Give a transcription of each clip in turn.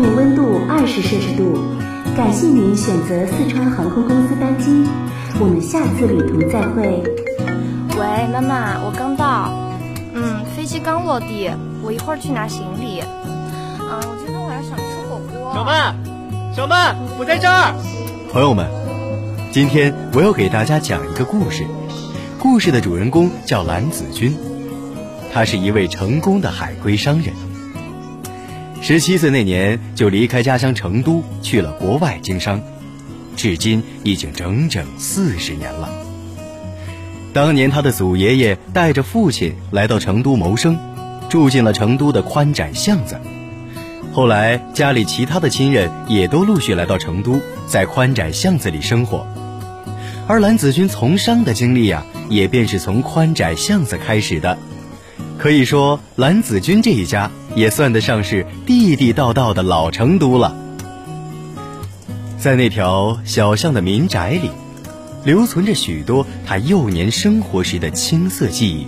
面温度二十摄氏度。感谢您选择四川航空公司班机，我们下次旅途再会。喂，妈妈，我刚到。嗯，飞机刚落地，我一会儿去拿行李。嗯，我今天晚上想吃火锅。小曼，小曼，我在这儿。朋友们，今天我要给大家讲一个故事。故事的主人公叫蓝子君，他是一位成功的海归商人。十七岁那年就离开家乡成都，去了国外经商，至今已经整整四十年了。当年他的祖爷爷带着父亲来到成都谋生，住进了成都的宽窄巷子。后来家里其他的亲人也都陆续来到成都，在宽窄巷子里生活。而蓝子君从商的经历呀。也便是从宽窄巷子开始的，可以说蓝子君这一家也算得上是地地道道的老成都了。在那条小巷的民宅里，留存着许多他幼年生活时的青涩记忆。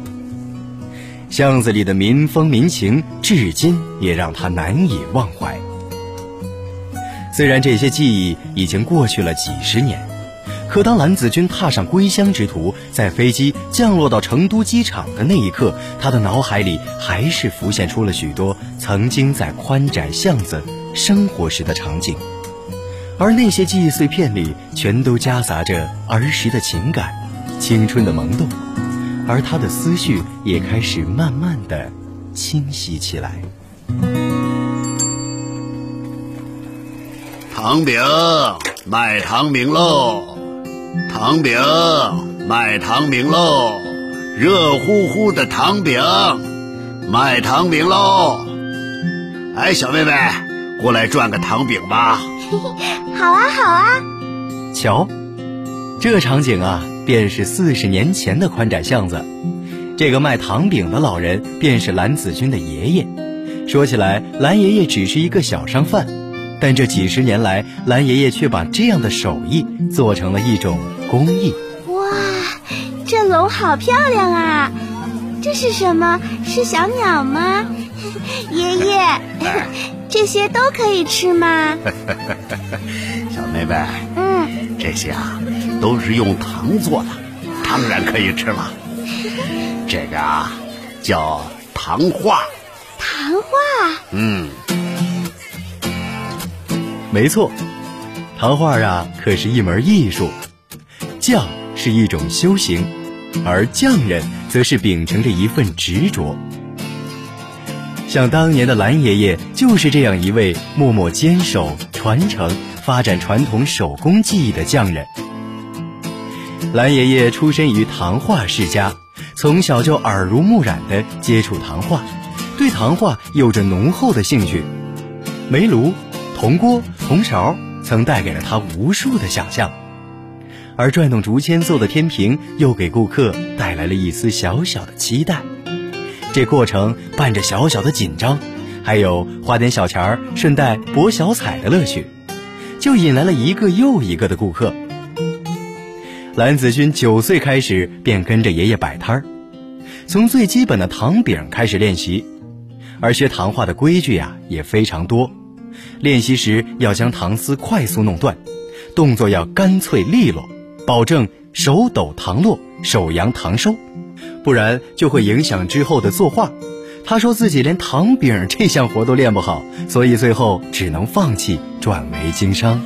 巷子里的民风民情，至今也让他难以忘怀。虽然这些记忆已经过去了几十年。可当蓝子君踏上归乡之途，在飞机降落到成都机场的那一刻，他的脑海里还是浮现出了许多曾经在宽窄巷子生活时的场景，而那些记忆碎片里，全都夹杂着儿时的情感、青春的萌动，而他的思绪也开始慢慢的清晰起来。糖饼，卖糖饼喽！糖饼，卖糖饼喽！热乎乎的糖饼，卖糖饼喽！哎，小妹妹，过来转个糖饼吧。好啊，好啊。瞧，这场景啊，便是四十年前的宽窄巷子。这个卖糖饼的老人，便是蓝子君的爷爷。说起来，蓝爷爷只是一个小商贩。但这几十年来，蓝爷爷却把这样的手艺做成了一种工艺。哇，这龙好漂亮啊！这是什么？是小鸟吗？爷爷，这些都可以吃吗？小妹妹，嗯，这些啊都是用糖做的，当然可以吃了。这个啊叫糖画。糖画？嗯。没错，糖画啊，可是一门艺术。匠是一种修行，而匠人则是秉承着一份执着。像当年的蓝爷爷，就是这样一位默默坚守、传承、发展传统手工技艺的匠人。蓝爷爷出身于糖画世家，从小就耳濡目染地接触糖画，对糖画有着浓厚的兴趣。煤炉。铜锅、铜勺曾带给了他无数的想象，而转动竹签做的天平又给顾客带来了一丝小小的期待。这过程伴着小小的紧张，还有花点小钱儿顺带博小彩的乐趣，就引来了一个又一个的顾客。蓝子君九岁开始便跟着爷爷摆摊儿，从最基本的糖饼开始练习，而学糖画的规矩呀也非常多。练习时要将糖丝快速弄断，动作要干脆利落，保证手抖糖落，手扬糖收，不然就会影响之后的作画。他说自己连糖饼这项活都练不好，所以最后只能放弃，转为经商。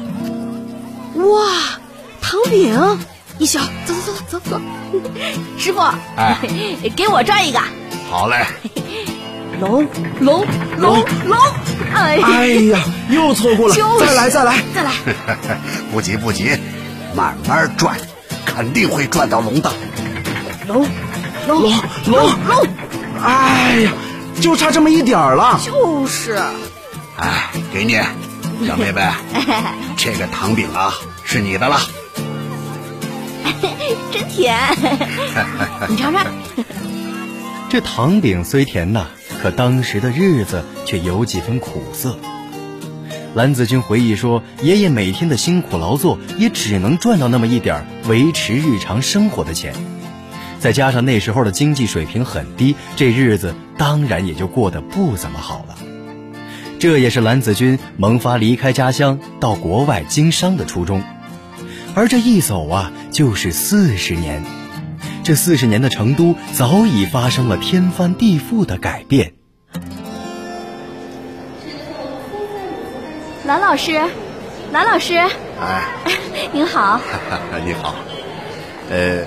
哇，糖饼！一小走走走走走，师傅，哎，给我转一个。好嘞。龙龙龙龙！哎哎呀，又错过了，再来再来再来！不急不急，慢慢转，肯定会转到龙的。龙龙龙龙龙！哎呀，就差这么一点儿了。就是。哎，给你，小妹妹，这个糖饼啊是你的了。真甜，你尝尝。这糖饼虽甜呐。可当时的日子却有几分苦涩。蓝子君回忆说：“爷爷每天的辛苦劳作，也只能赚到那么一点维持日常生活的钱。再加上那时候的经济水平很低，这日子当然也就过得不怎么好了。这也是蓝子君萌发离开家乡到国外经商的初衷。而这一走啊，就是四十年。这四十年的成都早已发生了天翻地覆的改变。蓝老师，蓝老师，哎，您好，你好，呃，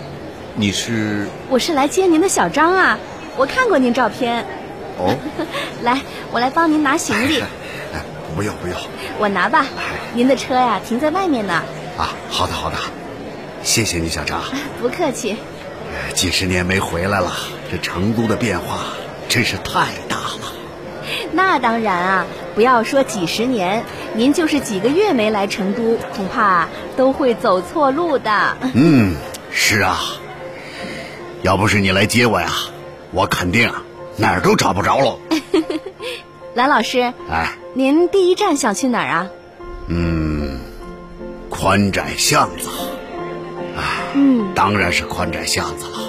你是？我是来接您的小张啊，我看过您照片。哦，来，我来帮您拿行李。哎，不用不用，我拿吧。您的车呀，停在外面呢。啊，好的好的，谢谢你，小张。不客气。几十年没回来了，这成都的变化真是太大了。那当然啊，不要说几十年，您就是几个月没来成都，恐怕都会走错路的。嗯，是啊。要不是你来接我呀，我肯定哪儿都找不着了。蓝老师，哎，您第一站想去哪儿啊？嗯。宽窄巷子，哎，嗯，当然是宽窄巷子了。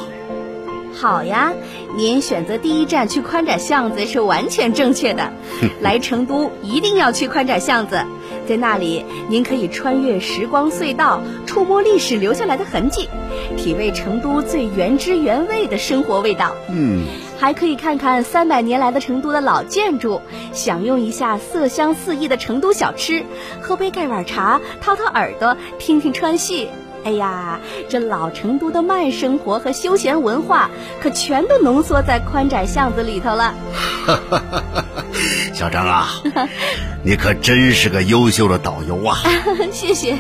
好呀，您选择第一站去宽窄巷子是完全正确的。来成都一定要去宽窄巷子，在那里您可以穿越时光隧道，触摸历史留下来的痕迹，体味成都最原汁原味的生活味道。嗯。还可以看看三百年来的成都的老建筑，享用一下色香四溢的成都小吃，喝杯盖碗茶，掏掏耳朵，听听川戏。哎呀，这老成都的慢生活和休闲文化，可全都浓缩在宽窄巷子里头了。小张啊，你可真是个优秀的导游啊！谢谢。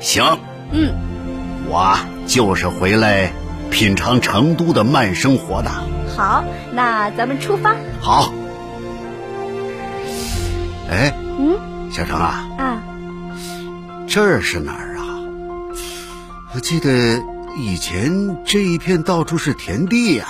行，嗯，我就是回来品尝成都的慢生活的。好，那咱们出发。好。哎，嗯，小程啊，啊，这是哪儿啊？我记得以前这一片到处是田地呀。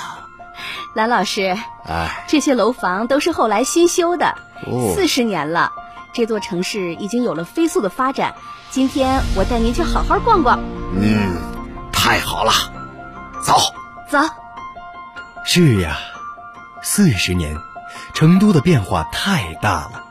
蓝老师，哎，这些楼房都是后来新修的，哦，四十年了，这座城市已经有了飞速的发展。今天我带您去好好逛逛。嗯，太好了，走，走。是呀，四十年，成都的变化太大了。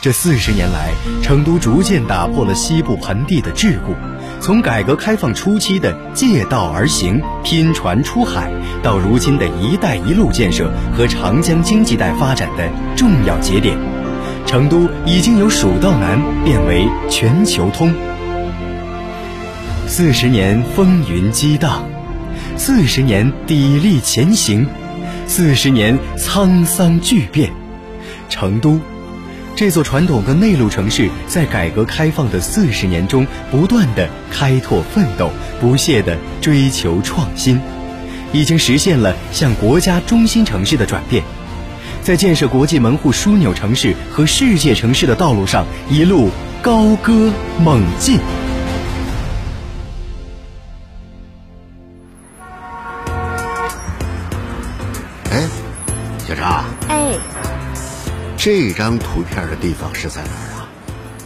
这四十年来，成都逐渐打破了西部盆地的桎梏，从改革开放初期的借道而行、拼船出海，到如今的一带一路建设和长江经济带发展的重要节点，成都已经由蜀道难变为全球通。四十年风云激荡。四十年砥砺前行，四十年沧桑巨变，成都这座传统的内陆城市，在改革开放的四十年中，不断的开拓奋斗，不懈的追求创新，已经实现了向国家中心城市的转变，在建设国际门户枢纽城市和世界城市的道路上，一路高歌猛进。这张图片的地方是在哪儿啊？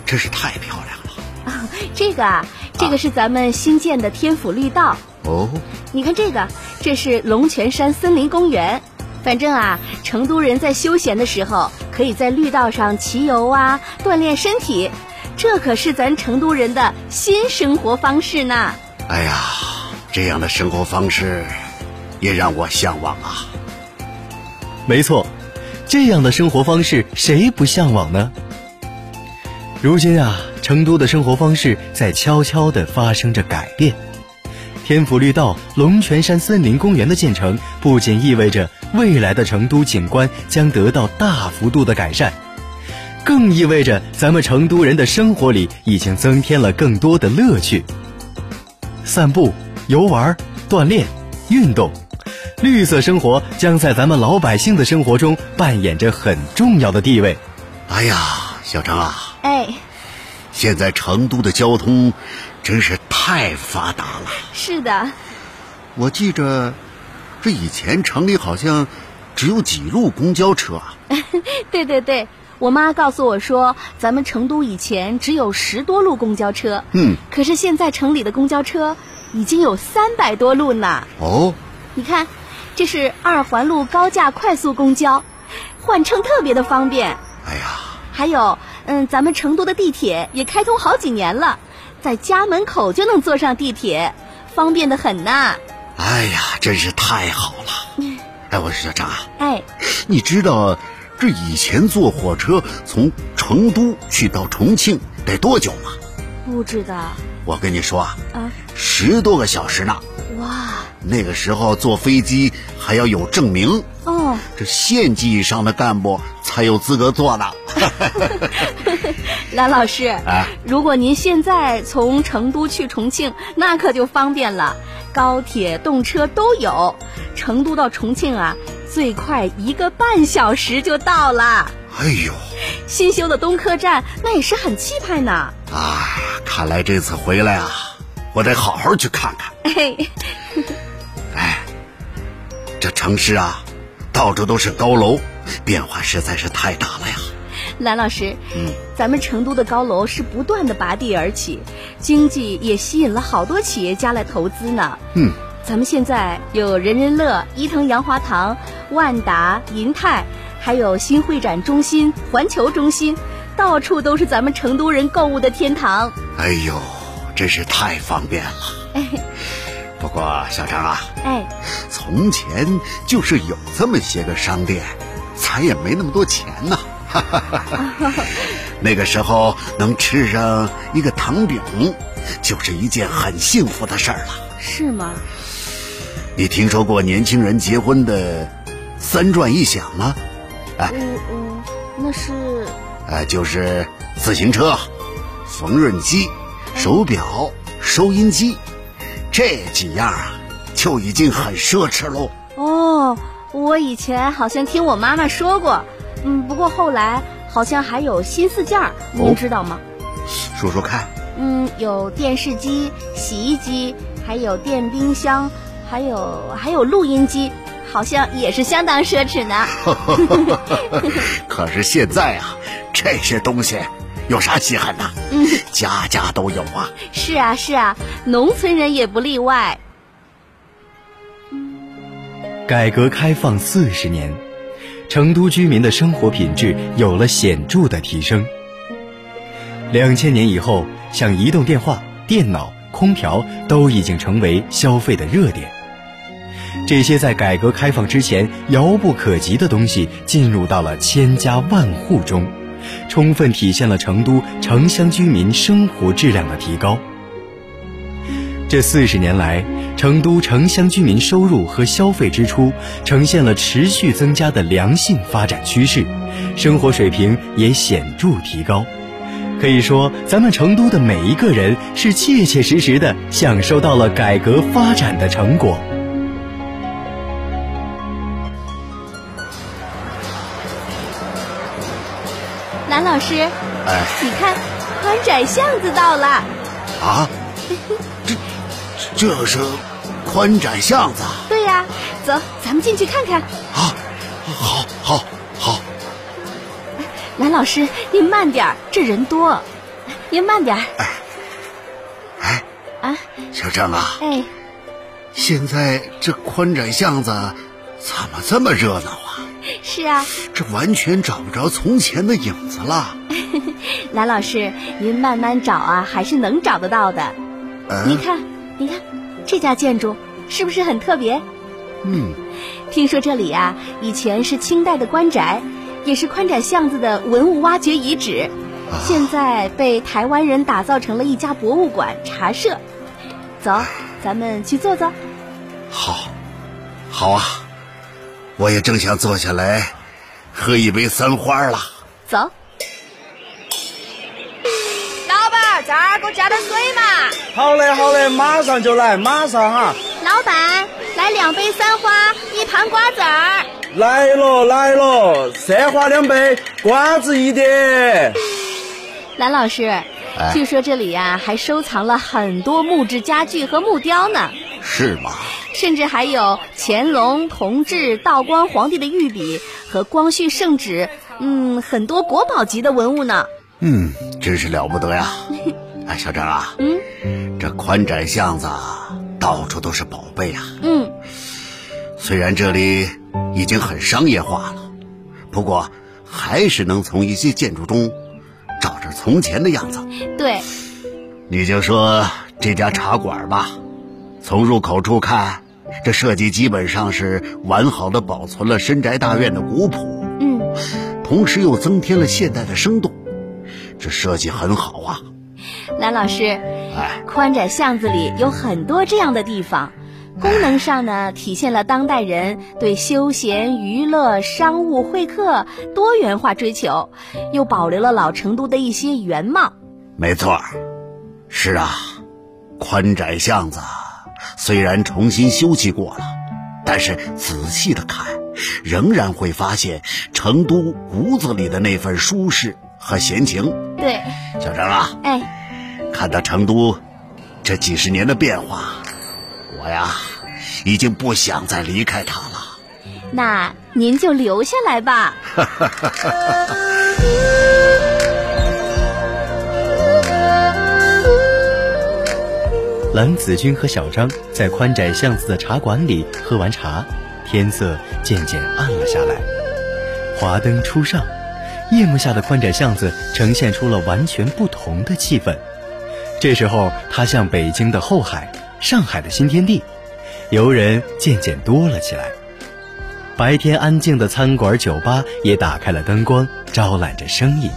真是太漂亮了啊！这个啊，这个是咱们新建的天府绿道哦。你看这个，这是龙泉山森林公园。反正啊，成都人在休闲的时候，可以在绿道上骑游啊，锻炼身体。这可是咱成都人的新生活方式呢。哎呀，这样的生活方式也让我向往啊。没错。这样的生活方式谁不向往呢？如今啊，成都的生活方式在悄悄地发生着改变。天府绿道、龙泉山森林公园的建成，不仅意味着未来的成都景观将得到大幅度的改善，更意味着咱们成都人的生活里已经增添了更多的乐趣。散步、游玩、锻炼、运动。绿色生活将在咱们老百姓的生活中扮演着很重要的地位。哎呀，小张啊，哎，现在成都的交通真是太发达了。是的，我记着，这以前城里好像只有几路公交车啊。对对对，我妈告诉我说，咱们成都以前只有十多路公交车。嗯，可是现在城里的公交车已经有三百多路呢。哦，你看。这是二环路高架快速公交，换乘特别的方便。哎呀，还有，嗯，咱们成都的地铁也开通好几年了，在家门口就能坐上地铁，方便的很呐。哎呀，真是太好了！哎，我说小张啊，哎，你知道这以前坐火车从成都去到重庆得多久吗？不知道我跟你说啊，啊，十多个小时呢。哇，那个时候坐飞机还要有证明，哦，这县级以上的干部才有资格坐呢。蓝老师，啊如果您现在从成都去重庆，那可就方便了，高铁、动车都有。成都到重庆啊，最快一个半小时就到了。哎呦，新修的东客站那也是很气派呢。啊，看来这次回来啊，我得好好去看看。嘿，哎，这城市啊，到处都是高楼，变化实在是太大了呀。蓝老师，嗯，咱们成都的高楼是不断的拔地而起，经济也吸引了好多企业家来投资呢。嗯，咱们现在有人人乐、伊藤洋华堂、万达、银泰，还有新会展中心、环球中心，到处都是咱们成都人购物的天堂。哎呦，真是太方便了。不过小张啊，哎，从前就是有这么些个商店，咱也没那么多钱呐。那个时候能吃上一个糖饼，就是一件很幸福的事儿了。是吗？你听说过年轻人结婚的三转一响吗？哎嗯嗯，那是哎，就是自行车、缝纫机、手表、收音机，这几样啊，就已经很奢侈喽。哦，我以前好像听我妈妈说过，嗯，不过后来好像还有新四件儿，您知道吗？说说看。嗯，有电视机、洗衣机，还有电冰箱，还有还有录音机，好像也是相当奢侈呢。可是现在啊，这些东西有啥稀罕的？嗯，家家都有啊。是啊是啊，农村人也不例外。改革开放四十年，成都居民的生活品质有了显著的提升。两千年以后，像移动电话、电脑、空调都已经成为消费的热点。这些在改革开放之前遥不可及的东西，进入到了千家万户中，充分体现了成都城乡居民生活质量的提高。这四十年来，成都城乡居民收入和消费支出呈现了持续增加的良性发展趋势，生活水平也显著提高。可以说，咱们成都的每一个人是切切实实的享受到了改革发展的成果。师，哎你看，宽窄巷子到了。啊，这这是宽窄巷子啊！对呀、走，咱们进去看看。啊，好，好，好。蓝老师，您慢点儿，这人多。您慢点儿。哎，啊，小张啊，哎，现在这宽窄巷子怎么这么热闹啊？是啊，这完全找不着从前的影子了。蓝老师，您慢慢找啊，还是能找得到的。您嗯看，您看，这家建筑是不是很特别？嗯，听说这里啊，以前是清代的官宅，也是宽窄巷子的文物挖掘遗址，现在被台湾人打造成了一家博物馆茶社。走，咱们去坐坐。好，好啊，我也正想坐下来喝一杯三花了。走。老板，这儿给我加点水嘛。好嘞，好嘞，马上就来，马上哈！老板，来两杯三花，一盘瓜子儿。来喽，来喽，三花两杯，瓜子一碟。蓝老师，据说这里呀、还收藏了很多木质家具和木雕呢，是吗？甚至还有乾隆、同治、道光皇帝的御笔和光绪圣旨，嗯，很多国宝级的文物呢。嗯，真是了不得呀！哎，小张啊，嗯这宽窄巷子到处都是宝贝啊。嗯，虽然这里已经很商业化了，不过还是能从一些建筑中找着从前的样子。对，你就说这家茶馆吧，从入口处看，这设计基本上是完好的保存了深宅大院的古朴，嗯，同时又增添了现代的生动，这设计很好啊。蓝老师，哎，宽窄巷子里有很多这样的地方，功能上呢，体现了当代人对休闲、娱乐、商务、会客多元化追求，又保留了老成都的一些原貌。没错儿，是啊，宽窄巷子虽然重新修葺过了，但是仔细的看，仍然会发现成都骨子里的那份舒适和闲情。对，小张啊，哎，看到成都这几十年的变化，我呀已经不想再离开它了。那您就留下来吧。蓝子君和小张在宽窄巷子的茶馆里喝完茶，天色渐渐暗了下来，华灯初上，夜幕下的宽窄巷子呈现出了完全不同的气氛。这时候，它像北京的后海，上海的新天地，游人渐渐多了起来。白天安静的餐馆、酒吧也打开了灯光，招揽着生意。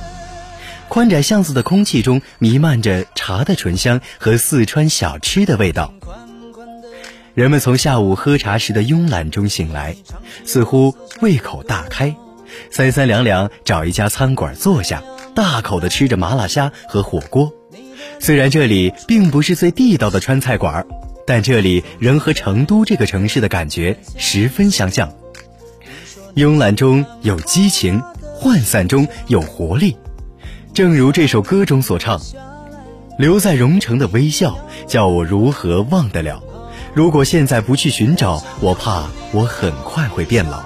宽窄巷子的空气中弥漫着茶的醇香和四川小吃的味道。人们从下午喝茶时的慵懒中醒来，似乎胃口大开，三三两两找一家餐馆坐下，大口的吃着麻辣虾和火锅。虽然这里并不是最地道的川菜馆，但这里仍和成都这个城市的感觉十分相像。慵懒中有激情，涣散中有活力。正如这首歌中所唱：“留在蓉城的微笑，叫我如何忘得了？如果现在不去寻找，我怕我很快会变老。”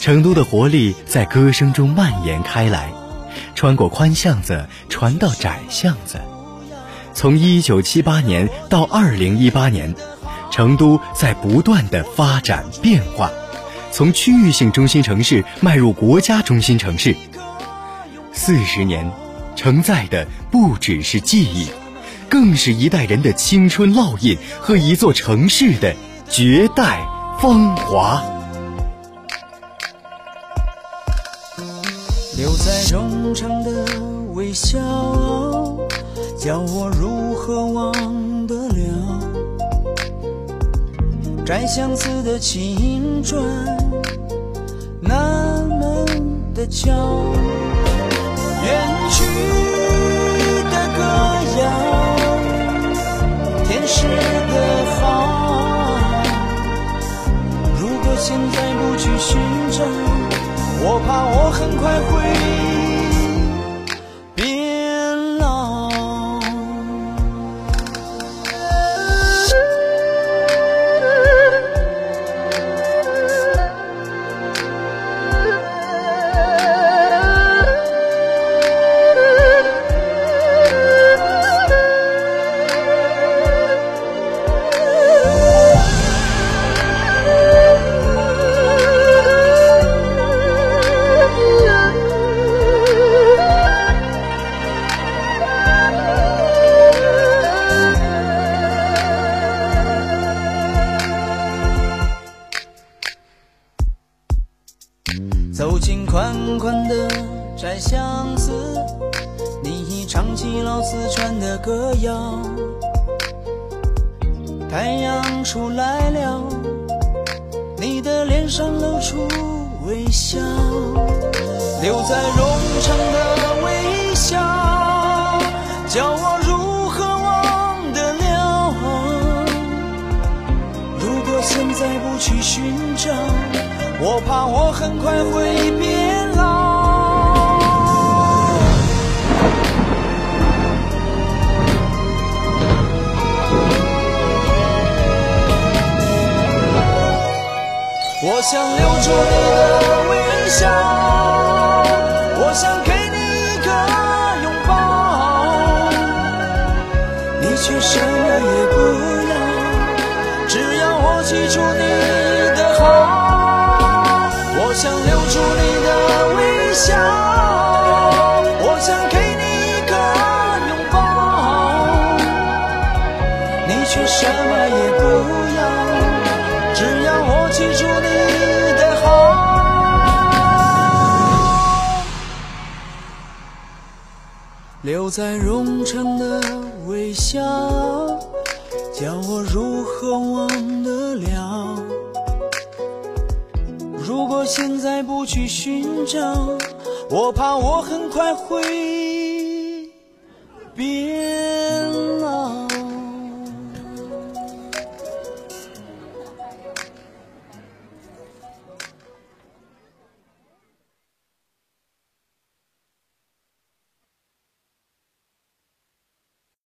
成都的活力在歌声中蔓延开来，穿过宽巷子，传到窄巷子。从一九七八年到二零一八年，成都在不断的发展变化，从区域性中心城市迈入国家中心城市。四十年，承载的不只是记忆，更是一代人的青春烙印和一座城市的绝代芳华。留在蓉城的微笑，叫我如何忘得了？摘相思的青砖，那么的娇。去的歌谣，天使的好。如果现在不去寻找，我怕我很快会窄巷子，你已唱起老四川的歌谣。太阳出来了，你的脸上露出微笑，留在蓉城的微笑，叫我如何忘得了？如果现在不去寻找，我怕我很快会变想留住你的微笑，我想给你一个拥抱，你却什么也不要，只要我记住你的好。我想留住你的微笑，我想给你一个拥抱，你却什么也不要，只要我记住留在蓉城的微笑，叫我如何忘得了？如果现在不去寻找，我怕我很快会变。